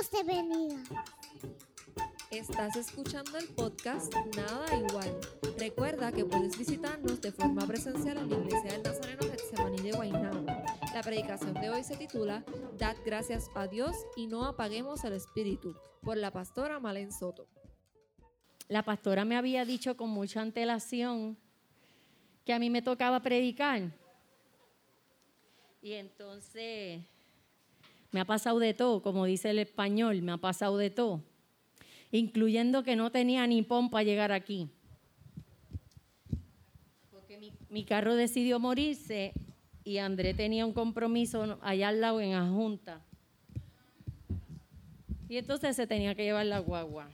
Dios te bendiga. Estás escuchando el podcast Nada Igual. Recuerda que puedes visitarnos de forma presencial en la Iglesia del Nazareno Getsemaní de Guaynabo. La predicación de hoy se titula Dad gracias a Dios y no apaguemos el espíritu, por la pastora Malen Soto. La pastora me había dicho con mucha antelación que a mí me tocaba predicar. Y entonces me ha pasado de todo, como dice el español, me ha pasado de todo incluyendo que no tenía ni pompa para llegar aquí. Porque mi, carro decidió morirse y André tenía un compromiso allá al lado en la Junta. Y entonces se tenía que llevar la guagua.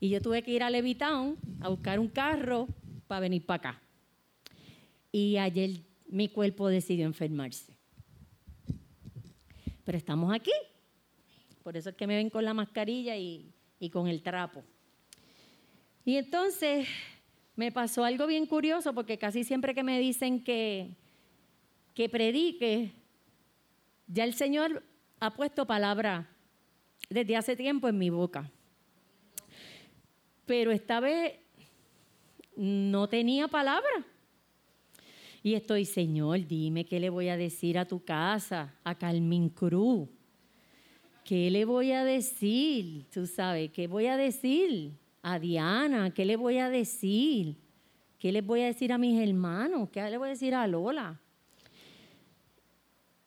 Y yo tuve que ir a Levitown a buscar un carro para venir para acá. Y ayer mi cuerpo decidió enfermarse. Pero estamos aquí. Por eso es que me ven con la mascarilla y, con el trapo. Y entonces me pasó algo bien curioso porque casi siempre que me dicen que, que predique, ya el Señor ha puesto palabra desde hace tiempo en mi boca. Pero esta vez no tenía palabra. Y estoy, Señor, dime qué le voy a decir a tu casa, a Carmen Cruz. ¿qué le voy a decir? Tú sabes, ¿qué voy a decir a Diana? ¿Qué le voy a decir? ¿Qué le voy a decir a mis hermanos? ¿Qué le voy a decir a Lola?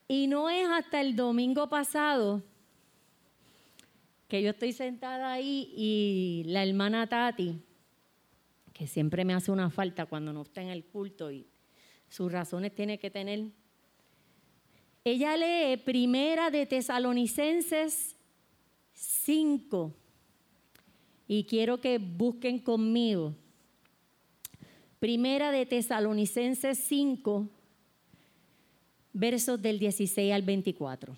Y no es hasta el domingo pasado que yo estoy sentada ahí y la hermana Tati, que siempre me hace una falta cuando no está en el culto y sus razones tiene que tener, ella lee Primera de Tesalonicenses 5 y quiero que busquen conmigo. Primera de Tesalonicenses 5, versos del 16 al 24.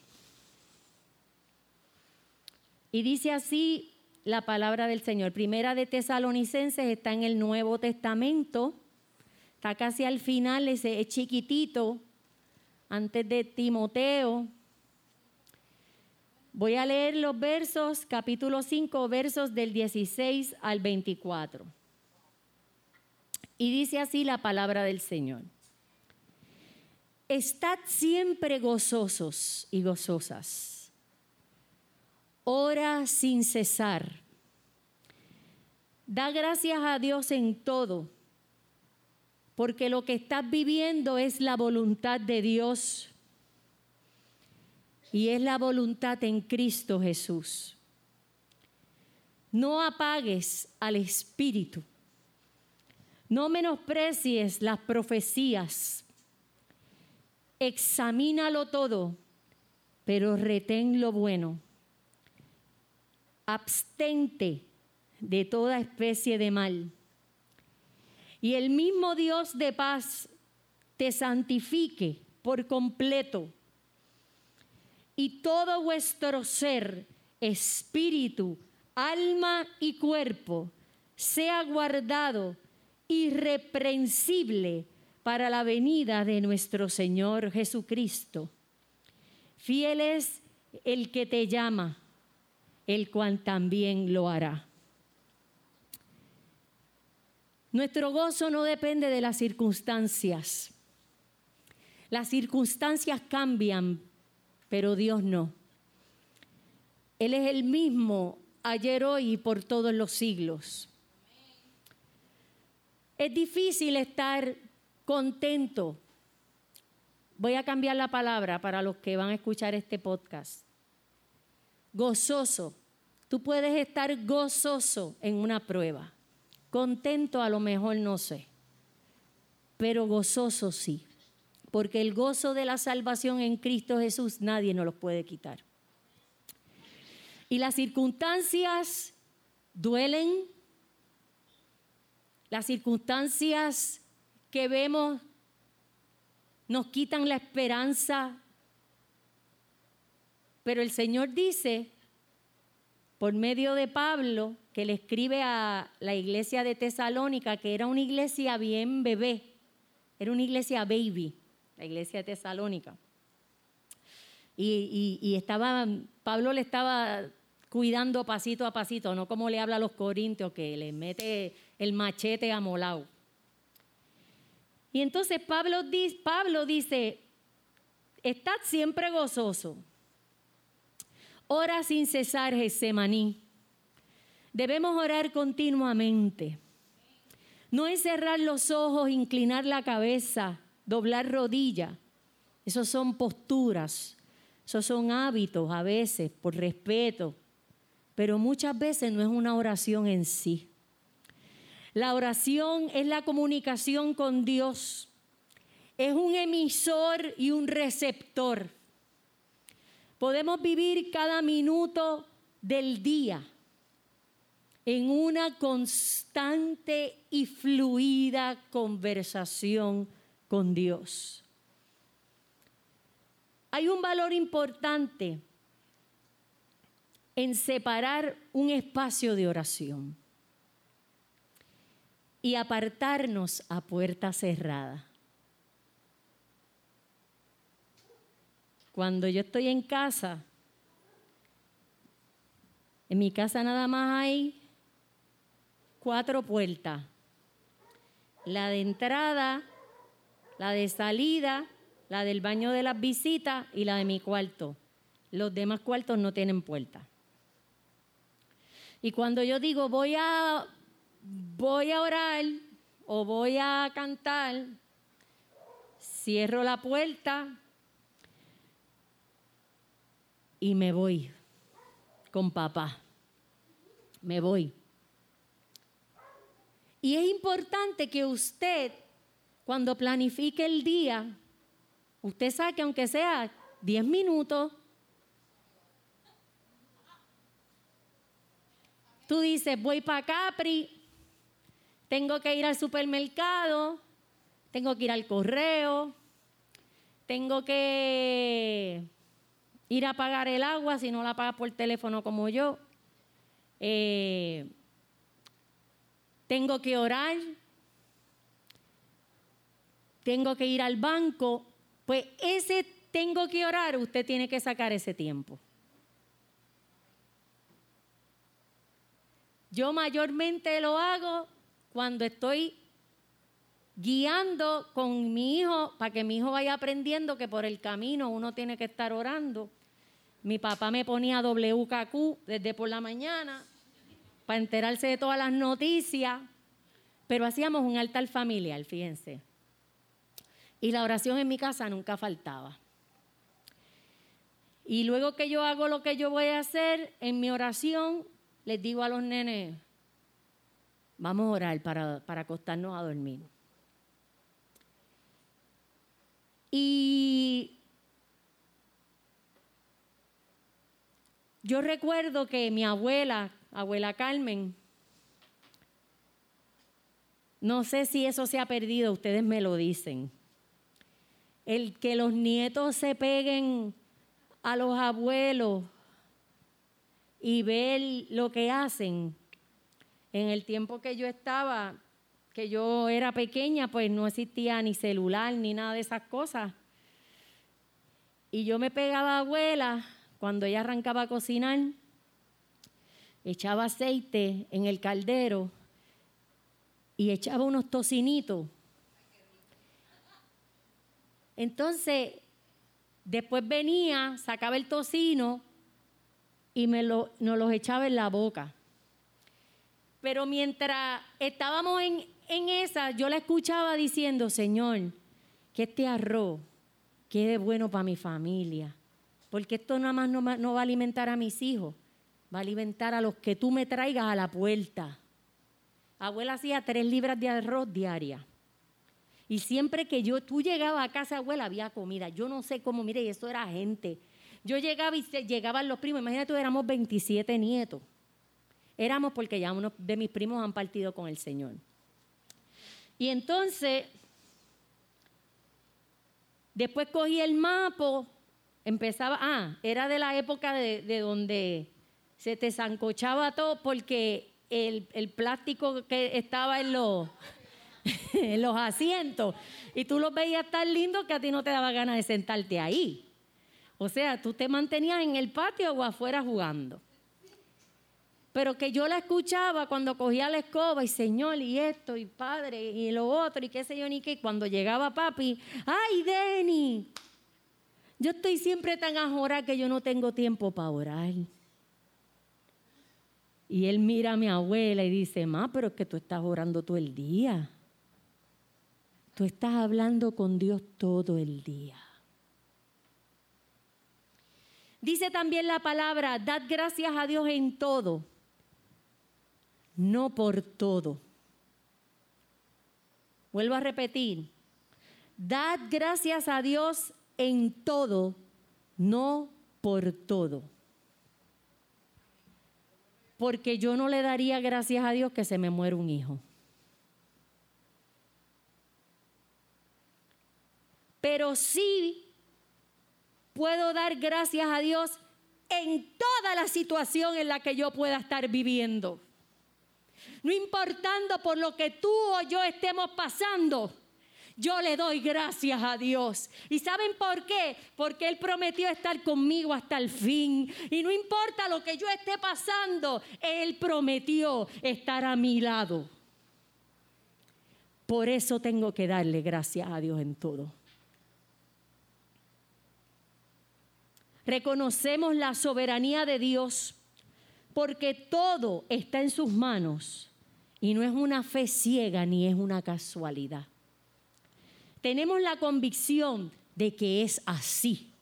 Y dice así la palabra del Señor. Primera de Tesalonicenses está en el Nuevo Testamento, está casi al final, ese es chiquitito, antes de Timoteo. Voy a leer los versos, capítulo 5, versos del 16 al 24. Y dice así la palabra del Señor. Estad siempre gozosos y gozosas. Ora sin cesar. Da gracias a Dios en todo porque lo que estás viviendo es la voluntad de Dios y es la voluntad en Cristo Jesús. No apagues al Espíritu, no menosprecies las profecías, examínalo todo, pero retén lo bueno. Abstente de toda especie de mal y el mismo Dios de paz te santifique por completo y todo vuestro ser, espíritu, alma y cuerpo sea guardado irreprensible para la venida de nuestro Señor Jesucristo. Fiel es el que te llama, el cual también lo hará. Nuestro gozo no depende de las circunstancias. Las circunstancias cambian, pero Dios no. Él es el mismo ayer, hoy y por todos los siglos. Es difícil estar contento. Voy a cambiar la palabra para los que van a escuchar este podcast. Gozoso. Tú puedes estar gozoso en una prueba. Contento a lo mejor no sé, pero gozoso sí, porque el gozo de la salvación en Cristo Jesús nadie nos lo puede quitar. Y las circunstancias duelen, las circunstancias que vemos nos quitan la esperanza, pero el Señor dice por medio de Pablo, que le escribe a la iglesia de Tesalónica, que era una iglesia bien bebé, era una iglesia baby, la iglesia de Tesalónica. y, y, estaba, Pablo le estaba cuidando pasito a pasito, no como le habla a los corintios, que le mete el machete amolado. Y entonces Pablo, Pablo dice, estad siempre gozoso. Ora sin cesar, Gesemaní. Debemos orar continuamente. No es cerrar los ojos, inclinar la cabeza, doblar rodilla. Esos son posturas, esos son hábitos a veces por respeto, pero muchas veces no es una oración en sí. La oración es la comunicación con Dios. Es un emisor y un receptor. Podemos vivir cada minuto del día en una constante y fluida conversación con Dios. Hay un valor importante en separar un espacio de oración y apartarnos a puerta cerrada. Cuando yo estoy en casa, en mi casa nada más hay cuatro puertas. La de entrada, la de salida, la del baño de las visitas y la de mi cuarto. Los demás cuartos no tienen puerta. Y cuando yo digo voy a voy a orar o voy a cantar, cierro la puerta y me voy con papá. Me voy. Y es importante que usted, cuando planifique el día, usted saque, aunque sea 10 minutos, tú dices, voy para Capri, tengo que ir al supermercado, tengo que ir al correo, tengo que ir a pagar el agua si no la pagas por teléfono como yo. Eh, tengo que orar, tengo que ir al banco, pues ese tengo que orar, usted tiene que sacar ese tiempo. Yo mayormente lo hago cuando estoy guiando con mi hijo para que mi hijo vaya aprendiendo que por el camino uno tiene que estar orando. Mi papá me ponía WKQ desde por la mañana para enterarse de todas las noticias, pero hacíamos un altar familiar, fíjense. Y la oración en mi casa nunca faltaba. Y luego que yo hago lo que yo voy a hacer, en mi oración les digo a los nenes, vamos a orar para, para acostarnos a dormir. Y yo recuerdo que mi abuela, abuela Carmen. No sé si eso se ha perdido, ustedes me lo dicen. El que los nietos se peguen a los abuelos y ver lo que hacen. En el tiempo que yo estaba, que yo era pequeña, pues no existía ni celular ni nada de esas cosas. Y yo me pegaba a abuela cuando ella arrancaba a cocinar echaba aceite en el caldero y echaba unos tocinitos. Entonces, después venía, sacaba el tocino y me lo, nos los echaba en la boca. Pero mientras estábamos en, en esa, yo la escuchaba diciendo, Señor, que este arroz quede bueno para mi familia, porque esto nada más no, no va a alimentar a mis hijos, va a alimentar a los que tú me traigas a la puerta. Abuela hacía tres libras de arroz diaria. Y siempre que yo, tú llegabas a casa, abuela, había comida. Yo no sé cómo, mire, eso era gente. Yo llegaba y llegaban los primos. Imagínate, éramos 27 nietos. Éramos porque ya uno de mis primos han partido con el Señor. Y entonces, después cogí el mapa, empezaba, ah, era de la época de donde se te zancochaba todo porque el, plástico que estaba en los, los asientos y tú los veías tan lindos que a ti no te daba ganas de sentarte ahí. O sea, tú te mantenías en el patio o afuera jugando. Pero que yo la escuchaba cuando cogía la escoba y Señor, y esto, y Padre, y lo otro, y qué sé yo, ni qué. Cuando llegaba papi, ¡ay, Denny! Yo estoy siempre tan ajorada que yo no tengo tiempo para orar. Y él mira a mi abuela y dice, ma, pero es que tú estás orando todo el día. Tú estás hablando con Dios todo el día. Dice también la palabra, dad gracias a Dios en todo, no por todo. Vuelvo a repetir, dad gracias a Dios en todo, no por todo porque yo no le daría gracias a Dios que se me muera un hijo. Pero sí puedo dar gracias a Dios en toda la situación en la que yo pueda estar viviendo. No importando por lo que tú o yo estemos pasando. Yo le doy gracias a Dios. ¿Y saben por qué? Porque Él prometió estar conmigo hasta el fin. Y no importa lo que yo esté pasando, Él prometió estar a mi lado. Por eso tengo que darle gracias a Dios en todo. Reconocemos la soberanía de Dios porque todo está en sus manos y no es una fe ciega ni es una casualidad tenemos la convicción de que es así.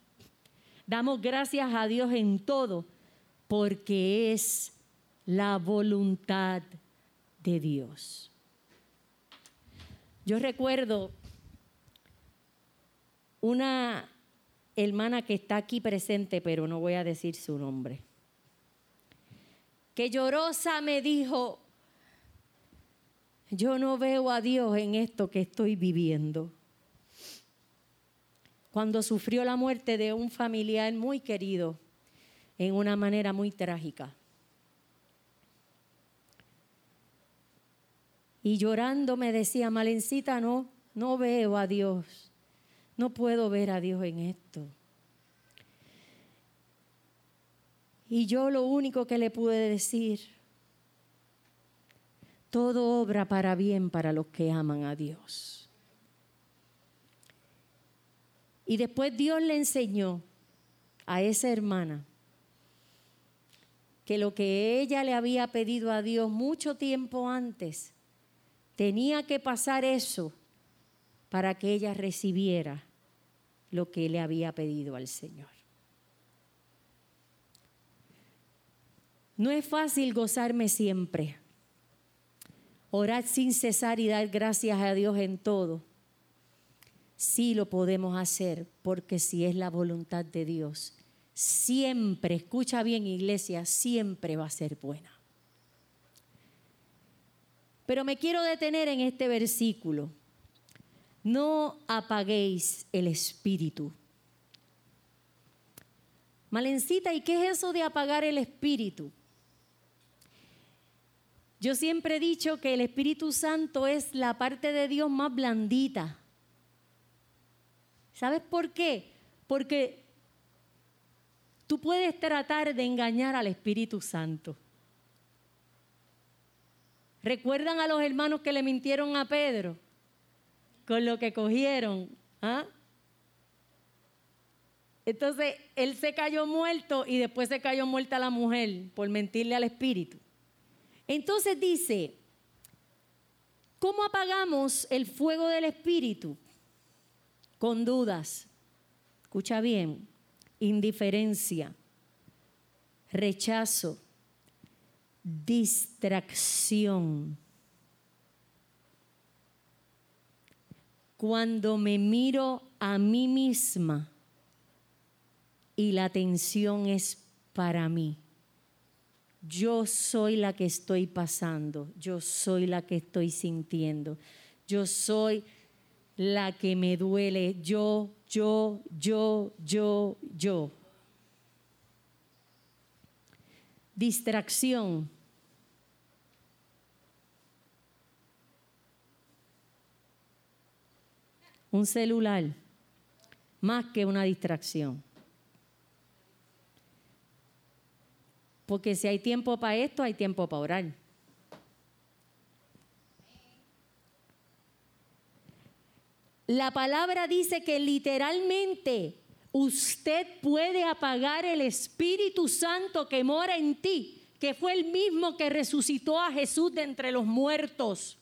Damos gracias a Dios en todo porque es la voluntad de Dios. Yo recuerdo una hermana que está aquí presente, pero no voy a decir su nombre, que llorosa me dijo, yo no veo a Dios en esto que estoy viviendo cuando sufrió la muerte de un familiar muy querido en una manera muy trágica. Y llorando me decía, Malencita, no, no veo a Dios, no puedo ver a Dios en esto. Y yo lo único que le pude decir, todo obra para bien para los que aman a Dios. Y después Dios le enseñó a esa hermana que lo que ella le había pedido a Dios mucho tiempo antes, tenía que pasar eso para que ella recibiera lo que le había pedido al Señor. No es fácil gozarme siempre, orar sin cesar y dar gracias a Dios en todo sí lo podemos hacer, porque si es la voluntad de Dios, siempre, escucha bien iglesia, siempre va a ser buena. Pero me quiero detener en este versículo. No apaguéis el espíritu. Malencita, ¿y qué es eso de apagar el espíritu? Yo siempre he dicho que el Espíritu Santo es la parte de Dios más blandita ¿Sabes por qué? Porque tú puedes tratar de engañar al Espíritu Santo. ¿Recuerdan a los hermanos que le mintieron a Pedro con lo que cogieron? ¿Ah? Entonces, él se cayó muerto y después se cayó muerta la mujer por mentirle al Espíritu. Entonces dice, ¿cómo apagamos el fuego del Espíritu? Con dudas, escucha bien, indiferencia, rechazo, distracción. Cuando me miro a mí misma y la atención es para mí. Yo soy la que estoy pasando, yo soy la que estoy sintiendo, yo soy la que me duele. Yo, yo, yo, yo, yo. Distracción. Un celular, más que una distracción. Porque si hay tiempo para esto, hay tiempo para orar. La palabra dice que literalmente usted puede apagar el Espíritu Santo que mora en ti, que fue el mismo que resucitó a Jesús de entre los muertos.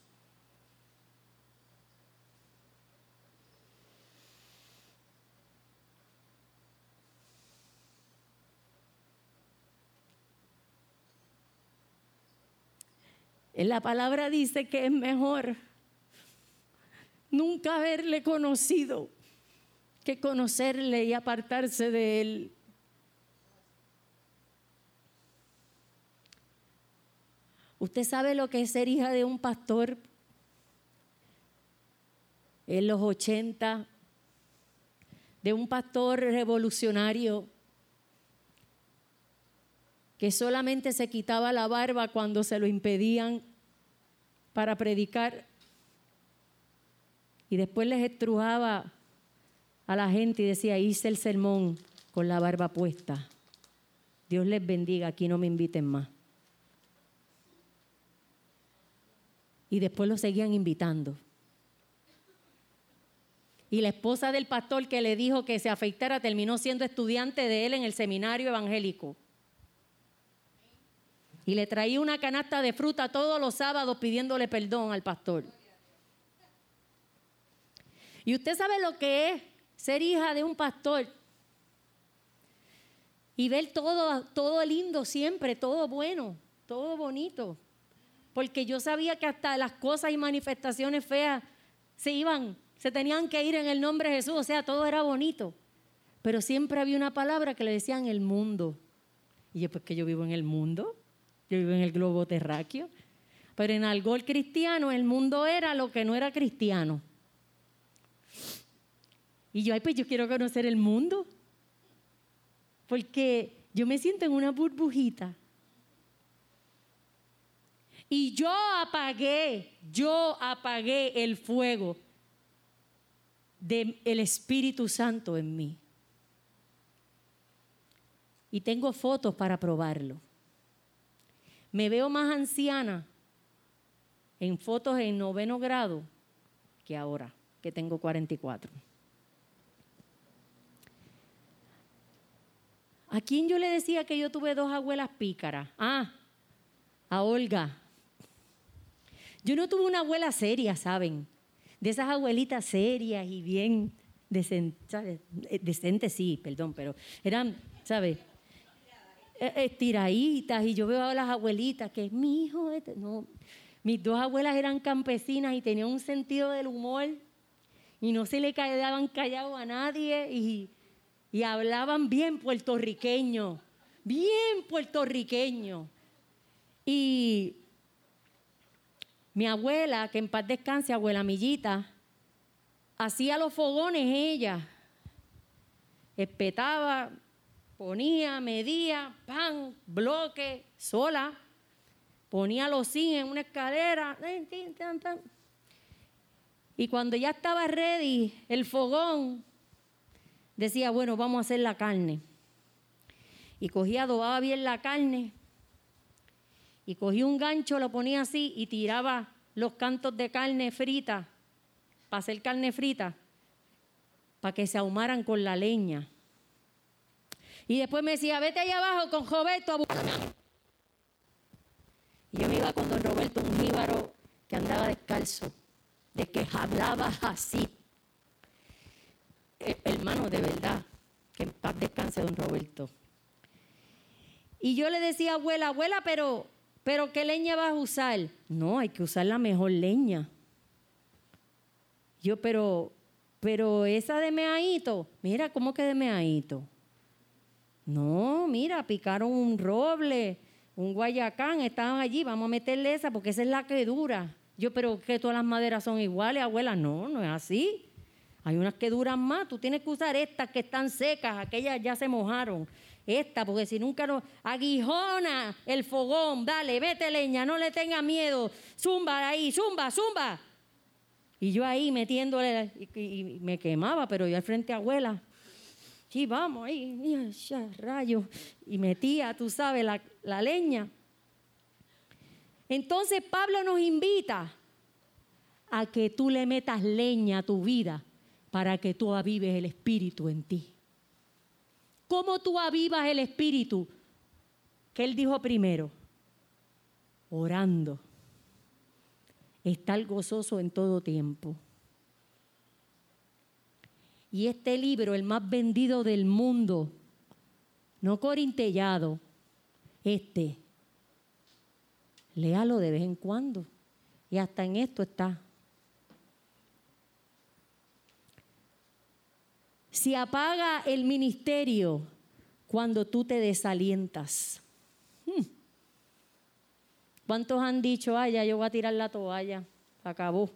La palabra dice que es mejor nunca haberle conocido que conocerle y apartarse de él. ¿Usted sabe lo que es ser hija de un pastor en los 80? De un pastor revolucionario que solamente se quitaba la barba cuando se lo impedían para predicar y después les estrujaba a la gente y decía, hice el sermón con la barba puesta. Dios les bendiga, aquí no me inviten más. Y después lo seguían invitando. Y la esposa del pastor que le dijo que se afeitara terminó siendo estudiante de él en el seminario evangélico. Y le traía una canasta de fruta todos los sábados pidiéndole perdón al pastor. Y usted sabe lo que es ser hija de un pastor y ver todo, todo lindo siempre, todo bueno, todo bonito. Porque yo sabía que hasta las cosas y manifestaciones feas se iban, se tenían que ir en el nombre de Jesús, o sea, todo era bonito. Pero siempre había una palabra que le decían el mundo. Y yo, pues que yo vivo en el mundo, yo vivo en el globo terráqueo. Pero en algo cristiano, el mundo era lo que no era cristiano. Y yo, ay, pues yo quiero conocer el mundo. Porque yo me siento en una burbujita. Y yo apagué, yo apagué el fuego del Espíritu Santo en mí. Y tengo fotos para probarlo. Me veo más anciana en fotos en noveno grado que ahora, que tengo 44. ¿A quién yo le decía que yo tuve dos abuelas pícaras? Ah, a Olga. Yo no tuve una abuela seria, ¿saben? De esas abuelitas serias y bien decentes, eh, decentes, sí, perdón, pero eran, ¿sabes? E, estiraditas y yo veo a las abuelitas que mi hijo, este", no, mis dos abuelas eran campesinas y tenían un sentido del humor y no se le quedaban callados a nadie y y hablaban bien puertorriqueño, bien puertorriqueño. Y mi abuela, que en paz descanse, abuela Millita, hacía los fogones ella. Espetaba, ponía, medía, pan, bloque, sola. Ponía los zinc en una escalera. Y cuando ya estaba ready el fogón, decía, bueno, vamos a hacer la carne. Y cogía, adobaba bien la carne. Y cogía un gancho, lo ponía así y tiraba los cantos de carne frita, para hacer carne frita, para que se ahumaran con la leña. Y después me decía, vete allá abajo con Roberto a Y yo me iba con don Roberto, un jíbaro que andaba descalzo, de que hablaba así. Hermano, de verdad, que en paz descanse don Roberto. Y yo le decía, abuela, abuela, pero, pero ¿qué leña vas a usar? No, hay que usar la mejor leña. Yo, pero, pero esa de meadito, mira, ¿cómo que de meadito? No, mira, picaron un roble, un guayacán, estaban allí, vamos a meterle esa porque esa es la que dura. Yo, pero que todas las maderas son iguales, abuela, no, no es así. Hay unas que duran más, tú tienes que usar estas que están secas, aquellas ya se mojaron. Esta, porque si nunca no. Aguijona el fogón, dale, vete leña, no le tenga miedo. Zumba ahí, zumba, zumba. Y yo ahí metiéndole, y, me quemaba, pero yo al frente abuela. Sí, vamos ahí, ya, rayos. Y metía, tú sabes, la leña. Entonces Pablo nos invita a que tú le metas leña a tu vida para que tú avives el espíritu en ti. ¿Cómo tú avivas el espíritu? Que él dijo primero, orando. Estar gozoso en todo tiempo. Y este libro, el más vendido del mundo, no corintellado, este, léalo de vez en cuando. Y hasta en esto está. Si apaga el ministerio cuando tú te desalientas. Hmm. ¿Cuántos han dicho, ay, ya yo voy a tirar la toalla? Acabó.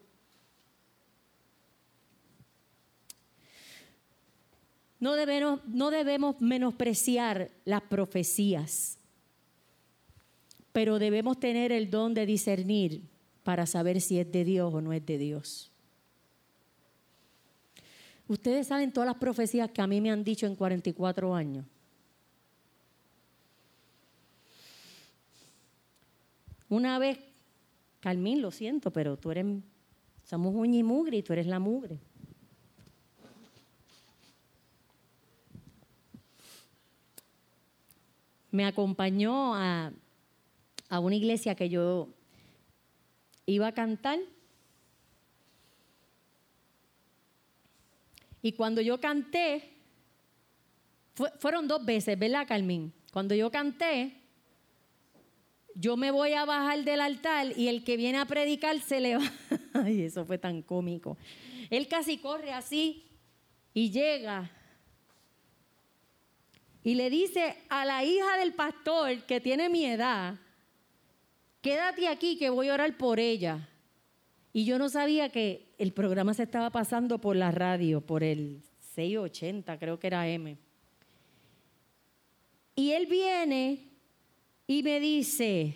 No debemos, no debemos menospreciar las profecías, pero debemos tener el don de discernir para saber si es de Dios o no es de Dios. Ustedes saben todas las profecías que a mí me han dicho en 44 años. Una vez, Carmín, lo siento, pero tú eres, somos uña y mugre y tú eres la mugre. Me acompañó a, a una iglesia que yo iba a cantar Y cuando yo canté, fueron dos veces, ¿verdad, Carmín? Cuando yo canté, yo me voy a bajar del altar y el que viene a predicar se le va. Ay, eso fue tan cómico. Él casi corre así y llega y le dice a la hija del pastor que tiene mi edad, quédate aquí que voy a orar por ella. Y yo no sabía que el programa se estaba pasando por la radio, por el 680, creo que era M. Y él viene y me dice,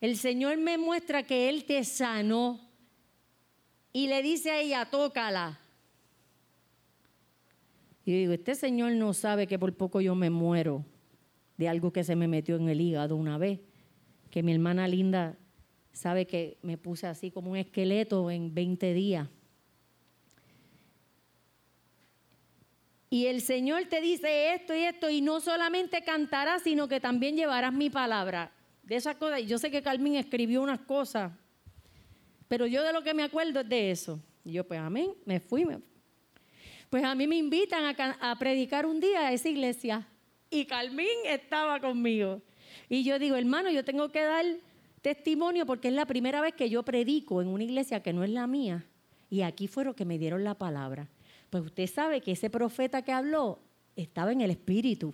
el Señor me muestra que Él te sanó. Y le dice a ella, tócala. Y yo digo, este Señor no sabe que por poco yo me muero de algo que se me metió en el hígado una vez. Que mi hermana linda sabe que me puse así como un esqueleto en 20 días. Y el Señor te dice esto y esto, y no solamente cantarás, sino que también llevarás mi palabra. De esas cosas, yo sé que Carmen escribió unas cosas, pero yo de lo que me acuerdo es de eso. Y yo, pues amén, me fui. Pues a mí me invitan a, a predicar un día a esa iglesia, y Carmen estaba conmigo. Y yo digo, hermano, yo tengo que dar testimonio porque es la primera vez que yo predico en una iglesia que no es la mía. Y aquí fueron que me dieron la palabra. Pues usted sabe que ese profeta que habló estaba en el Espíritu.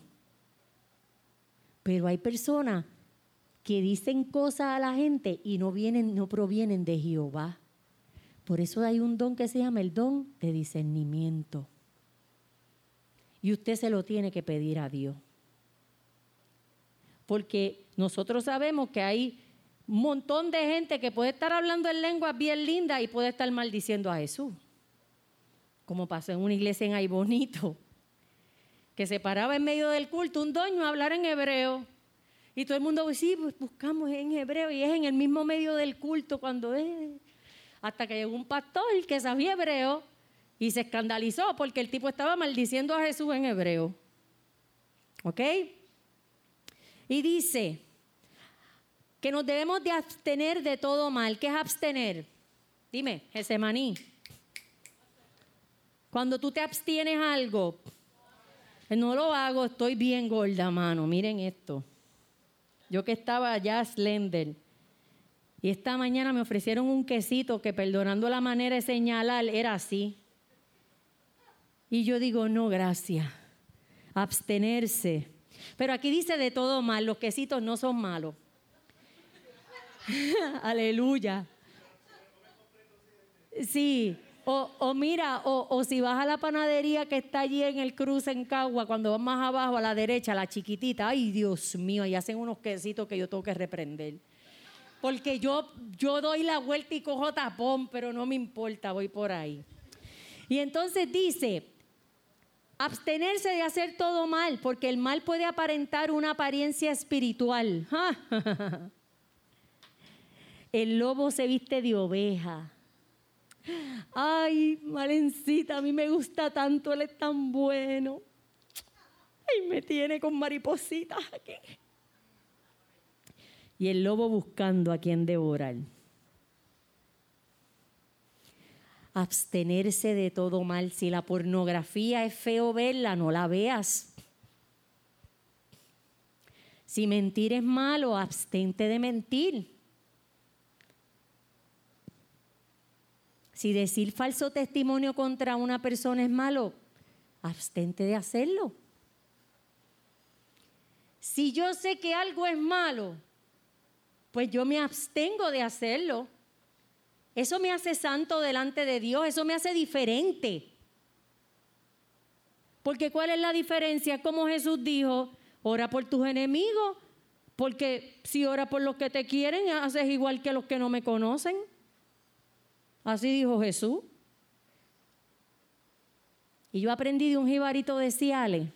Pero hay personas que dicen cosas a la gente y no vienen, no provienen de Jehová. Por eso hay un don que se llama el don de discernimiento. Y usted se lo tiene que pedir a Dios. Porque nosotros sabemos que hay un montón de gente que puede estar hablando en lenguas bien lindas y puede estar maldiciendo a Jesús. Como pasó en una iglesia en ahí bonito, que se paraba en medio del culto un doño a hablar en hebreo. Y todo el mundo sí, pues buscamos en hebreo y es en el mismo medio del culto cuando es. Hasta que llegó un pastor que sabía hebreo y se escandalizó porque el tipo estaba maldiciendo a Jesús en hebreo. ¿Ok? Y dice, que nos debemos de abstener de todo mal. ¿Qué es abstener? Dime, Gesemaní. Cuando tú te abstienes algo, no lo hago, estoy bien gorda, mano. Miren esto. Yo que estaba ya slender. Y esta mañana me ofrecieron un quesito que, perdonando la manera de señalar, era así. Y yo digo, no, gracias. Abstenerse. Pero aquí dice de todo mal, los quesitos no son malos. Aleluya. Sí. O, mira, o, si vas a la panadería que está allí en el cruce en Cagua, cuando vas más abajo a la derecha, la chiquitita, ay Dios mío, y hacen unos quesitos que yo tengo que reprender. Porque yo, yo doy la vuelta y cojo tapón, pero no me importa, voy por ahí. Y entonces dice, Abstenerse de hacer todo mal, porque el mal puede aparentar una apariencia espiritual. El lobo se viste de oveja. Ay, Malencita, a mí me gusta tanto, él es tan bueno. Ay, me tiene con maripositas aquí. Y el lobo buscando a quien devorar. abstenerse de todo mal. Si la pornografía es feo verla, no la veas. Si mentir es malo, abstente de mentir. Si decir falso testimonio contra una persona es malo, abstente de hacerlo. Si yo sé que algo es malo, pues yo me abstengo de hacerlo. Eso me hace santo delante de Dios, eso me hace diferente. Porque ¿cuál es la diferencia? Como Jesús dijo, ora por tus enemigos, porque si ora por los que te quieren, haces igual que los que no me conocen. Así dijo Jesús. Y yo aprendí de un jibarito de Ciales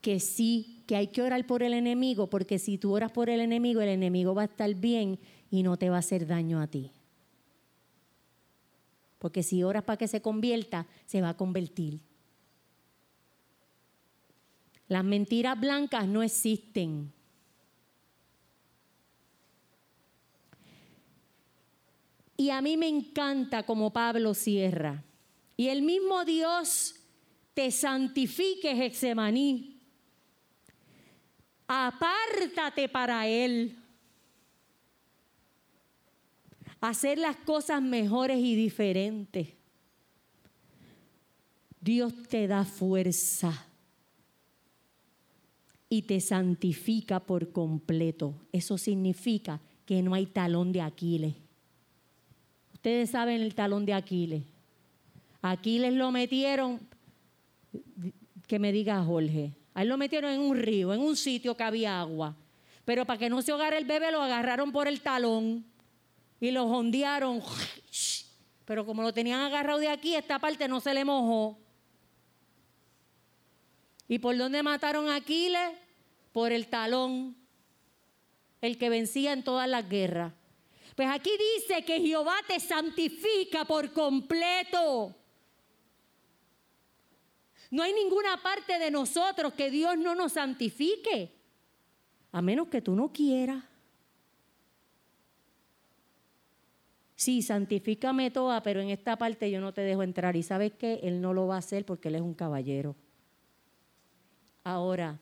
que sí, que hay que orar por el enemigo, porque si tú oras por el enemigo, el enemigo va a estar bien y no te va a hacer daño a ti. Porque si oras para que se convierta, se va a convertir. Las mentiras blancas no existen. Y a mí me encanta como Pablo cierra. Y el mismo Dios te santifique, Hexemaní. Apártate para Él hacer las cosas mejores y diferentes. Dios te da fuerza y te santifica por completo. Eso significa que no hay talón de Aquiles. Ustedes saben el talón de Aquiles. Aquiles lo metieron, que me diga Jorge, a él lo metieron en un río, en un sitio que había agua. Pero para que no se ahogara el bebé lo agarraron por el talón y lo hondearon. Pero como lo tenían agarrado de aquí, esta parte no se le mojó. ¿Y por dónde mataron a Aquiles? Por el talón, el que vencía en todas las guerras. Pues aquí dice que Jehová te santifica por completo. No hay ninguna parte de nosotros que Dios no nos santifique, a menos que tú no quieras. sí, santifícame toda, pero en esta parte yo no te dejo entrar. Y sabes que Él no lo va a hacer porque Él es un caballero. Ahora,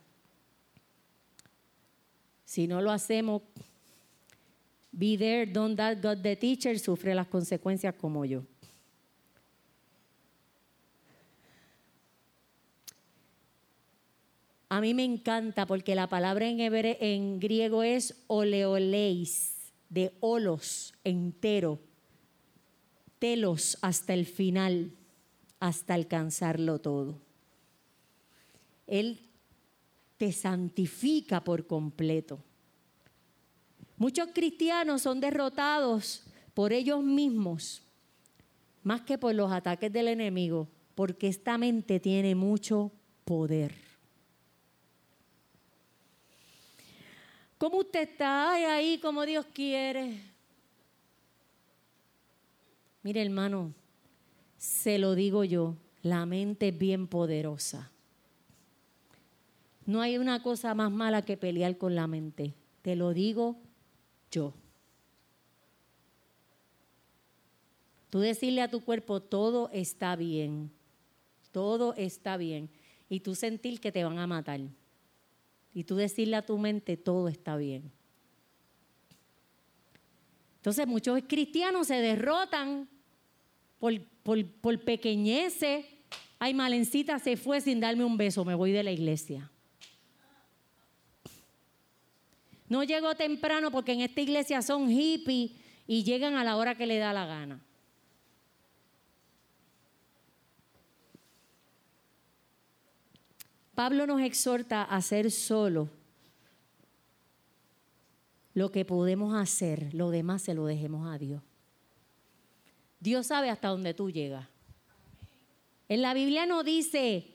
si no lo hacemos, be there, don't that God the teacher, sufre las consecuencias como yo. A mí me encanta porque la palabra en, en griego es oleoleis, de olos, entero telos hasta el final, hasta alcanzarlo todo. Él te santifica por completo. Muchos cristianos son derrotados por ellos mismos, más que por los ataques del enemigo, porque esta mente tiene mucho poder. ¿Cómo usted está ahí como Dios quiere? Mire hermano, se lo digo yo, la mente es bien poderosa. No hay una cosa más mala que pelear con la mente. Te lo digo yo. Tú decirle a tu cuerpo, todo está bien, todo está bien. Y tú sentir que te van a matar. Y tú decirle a tu mente, todo está bien. Entonces muchos cristianos se derrotan por, por, pequeñeces. Ay, Malencita se fue sin darme un beso, me voy de la iglesia. No llego temprano porque en esta iglesia son hippies y llegan a la hora que le da la gana. Pablo nos exhorta a hacer solo lo que podemos hacer, lo demás se lo dejemos a Dios. Dios sabe hasta dónde tú llegas. En la Biblia no dice,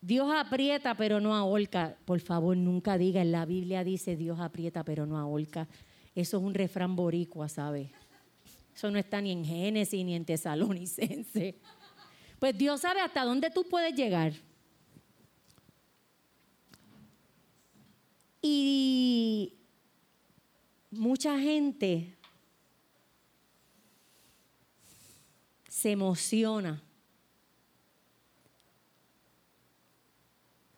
Dios aprieta pero no ahorca. Por favor, nunca diga, en la Biblia dice, Dios aprieta pero no ahorca. Eso es un refrán boricua, ¿sabe? Eso no está ni en Génesis ni en Tesalonicense. Pues Dios sabe hasta dónde tú puedes llegar. Y mucha gente se emociona.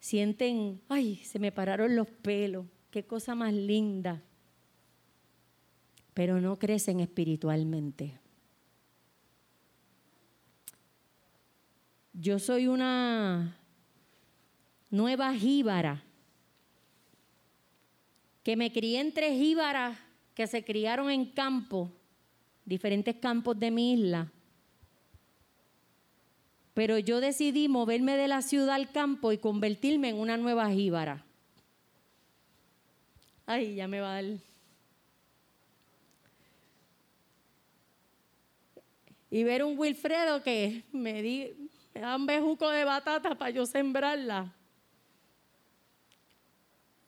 Sienten, ay, se me pararon los pelos, qué cosa más linda. Pero no crecen espiritualmente. Yo soy una nueva jíbara que me crié entre jíbaras que se criaron en campos, diferentes campos de mi isla. Pero yo decidí moverme de la ciudad al campo y convertirme en una nueva jíbara. Ay, ya me va a. Y ver un Wilfredo que me, di, me da un bejuco de batata para yo sembrarla.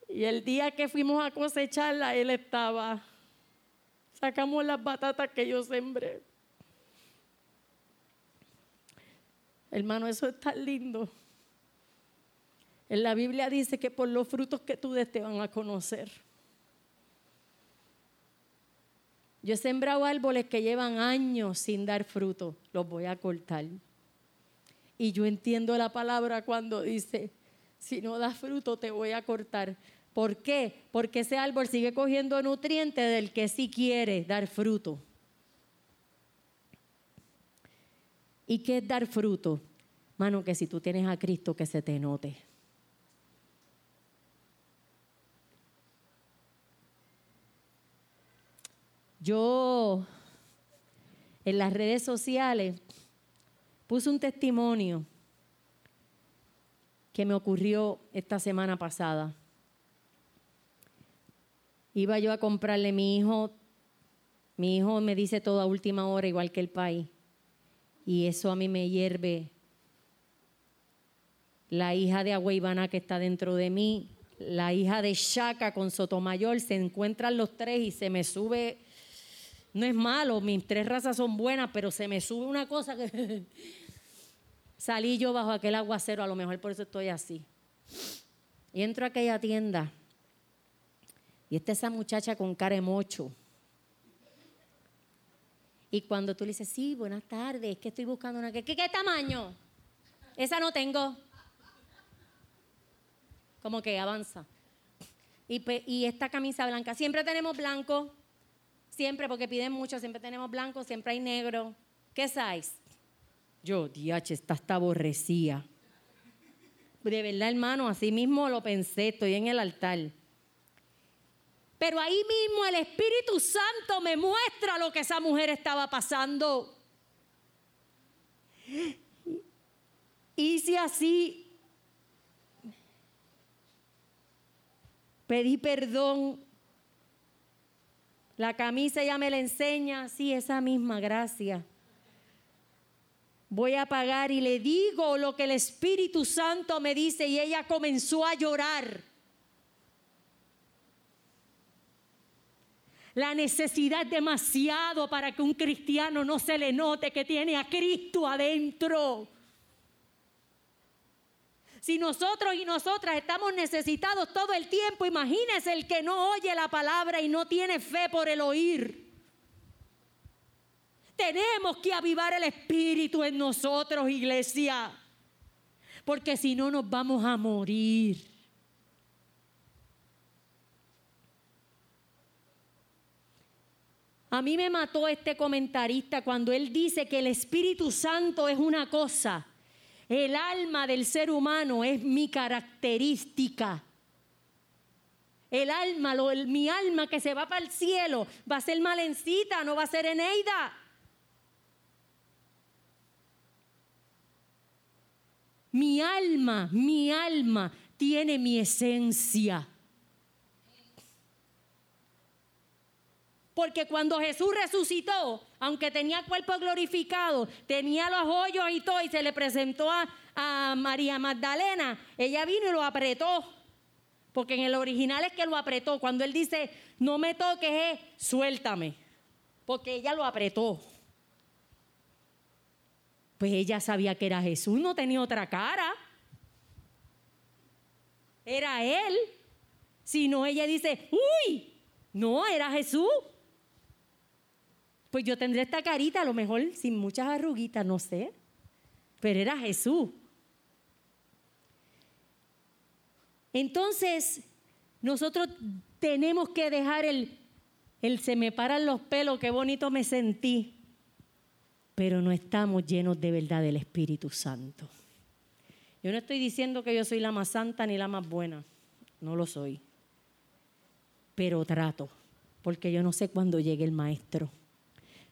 Y el día que fuimos a cosecharla, él estaba. Sacamos las batatas que yo sembré. Hermano, eso es tan lindo. En la Biblia dice que por los frutos que tú des te van a conocer. Yo he sembrado árboles que llevan años sin dar fruto, los voy a cortar. Y yo entiendo la palabra cuando dice, si no das fruto te voy a cortar. ¿Por qué? Porque ese árbol sigue cogiendo nutrientes del que sí quiere dar fruto. ¿Y qué es dar fruto? Mano, que si tú tienes a Cristo, que se te note. Yo en las redes sociales puse un testimonio que me ocurrió esta semana pasada. Iba yo a comprarle a mi hijo, mi hijo me dice todo a última hora, igual que el país y eso a mí me hierve. La hija de Agüeybana que está dentro de mí, la hija de Chaca con Sotomayor, se encuentran los tres y se me sube, no es malo, mis tres razas son buenas, pero se me sube una cosa que salí yo bajo aquel aguacero, a lo mejor por eso estoy así. Y entro a aquella tienda y está esa muchacha con cara mocho y cuando tú le dices, sí, buenas tardes, es que estoy buscando una... ¿Qué, qué, tamaño? Esa no tengo. Como que avanza. Y, esta camisa blanca, siempre tenemos blanco, siempre, porque piden mucho, siempre tenemos blanco, siempre hay negro. ¿Qué size? Yo, diache, esta está aborrecida. De verdad, hermano, así mismo lo pensé, estoy en el altar. Pero ahí mismo el Espíritu Santo me muestra lo que esa mujer estaba pasando. Hice así. Pedí perdón. La camisa ya me la enseña. Sí, esa misma gracia. Voy a pagar y le digo lo que el Espíritu Santo me dice y ella comenzó a llorar. La necesidad demasiado para que un cristiano no se le note que tiene a Cristo adentro. Si nosotros y nosotras estamos necesitados todo el tiempo, imagínese el que no oye la palabra y no tiene fe por el oír. Tenemos que avivar el espíritu en nosotros, iglesia, porque si no nos vamos a morir. A mí me mató este comentarista cuando él dice que el Espíritu Santo es una cosa, el alma del ser humano es mi característica. El alma, mi alma que se va para el cielo, va a ser malencita, no va a ser Eneida. Mi alma, mi alma tiene mi esencia. Porque cuando Jesús resucitó, aunque tenía cuerpo glorificado, tenía los hoyos y todo, y se le presentó a, María Magdalena, ella vino y lo apretó. Porque en el original es que lo apretó. Cuando él dice, no me toques, es suéltame. Porque ella lo apretó. Pues ella sabía que era Jesús, no tenía otra cara. Era él. Si no, ella dice, uy, no, era Jesús. Pues yo tendré esta carita, a lo mejor sin muchas arruguitas, no sé. Pero era Jesús. Entonces, nosotros tenemos que dejar el, el se me paran los pelos, qué bonito me sentí. Pero no estamos llenos de verdad del Espíritu Santo. Yo no estoy diciendo que yo soy la más santa ni la más buena. No lo soy. Pero trato, porque yo no sé cuándo llegue el maestro.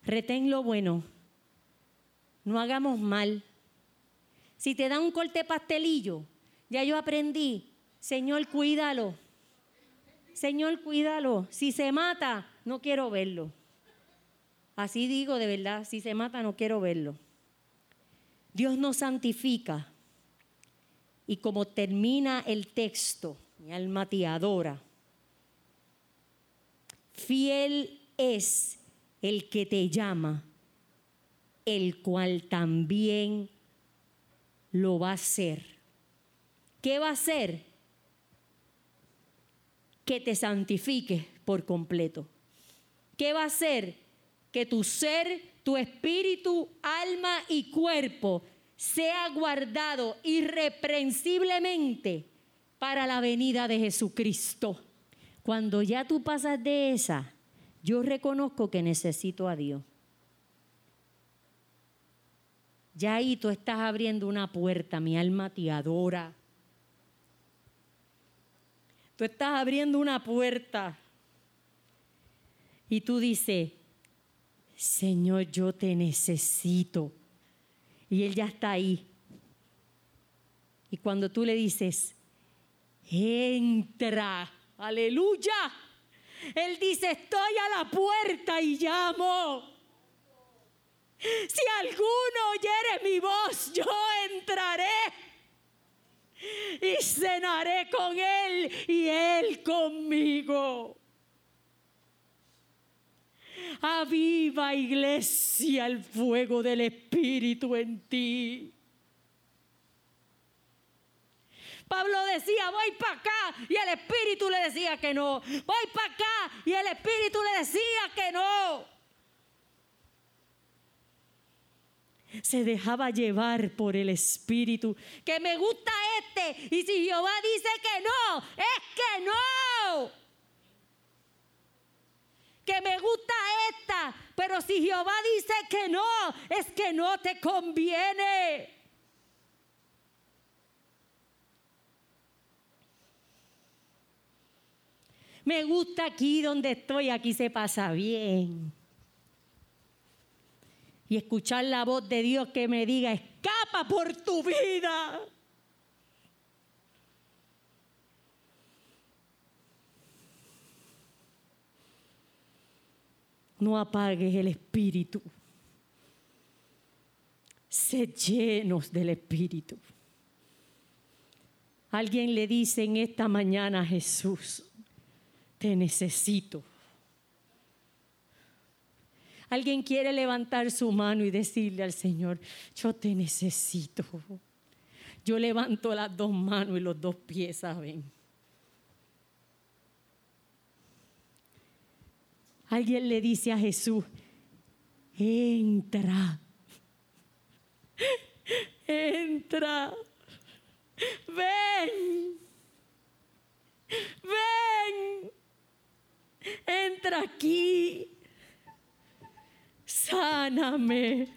Retén lo bueno. No hagamos mal. Si te dan un corte pastelillo, ya yo aprendí Señor, cuídalo. Señor, cuídalo. Si se mata, no quiero verlo. Así digo de verdad, si se mata, no quiero verlo. Dios nos santifica. Y como termina el texto, mi alma te adora. Fiel es el que te llama, el cual también lo va a hacer. ¿Qué va a hacer? que te santifique por completo. ¿Qué va a hacer? Que tu ser, tu espíritu, alma y cuerpo sea guardado irreprensiblemente para la venida de Jesucristo. Cuando ya tú pasas de esa, yo reconozco que necesito a Dios. Ya ahí tú estás abriendo una puerta, mi alma te adora, Tú estás abriendo una puerta y tú dices, Señor, yo te necesito. Y Él ya está ahí. Y cuando tú le dices, entra, aleluya. Él dice, estoy a la puerta y llamo. Si alguno oyere mi voz, yo entraré y cenaré con Él y Él conmigo. Aviva iglesia el fuego del Espíritu en ti. Pablo decía, voy para acá, y el Espíritu le decía que no. Voy para acá, y el Espíritu le decía que no. se dejaba llevar por el Espíritu. Que me gusta este. Y si Jehová dice que no, es que no. Que me gusta esta. Pero si Jehová dice que no, es que no te conviene. Me gusta aquí donde estoy, aquí se pasa bien y escuchar la voz de Dios que me diga, escapa por tu vida. No apagues el espíritu. Sed llenos del espíritu. Alguien le dice en esta mañana a Jesús, te necesito. Alguien quiere levantar su mano y decirle al Señor, yo te necesito. Yo levanto las dos manos y los dos pies, ¿saben? Alguien le dice a Jesús, entra, entra, ven, ven, entra aquí sáname.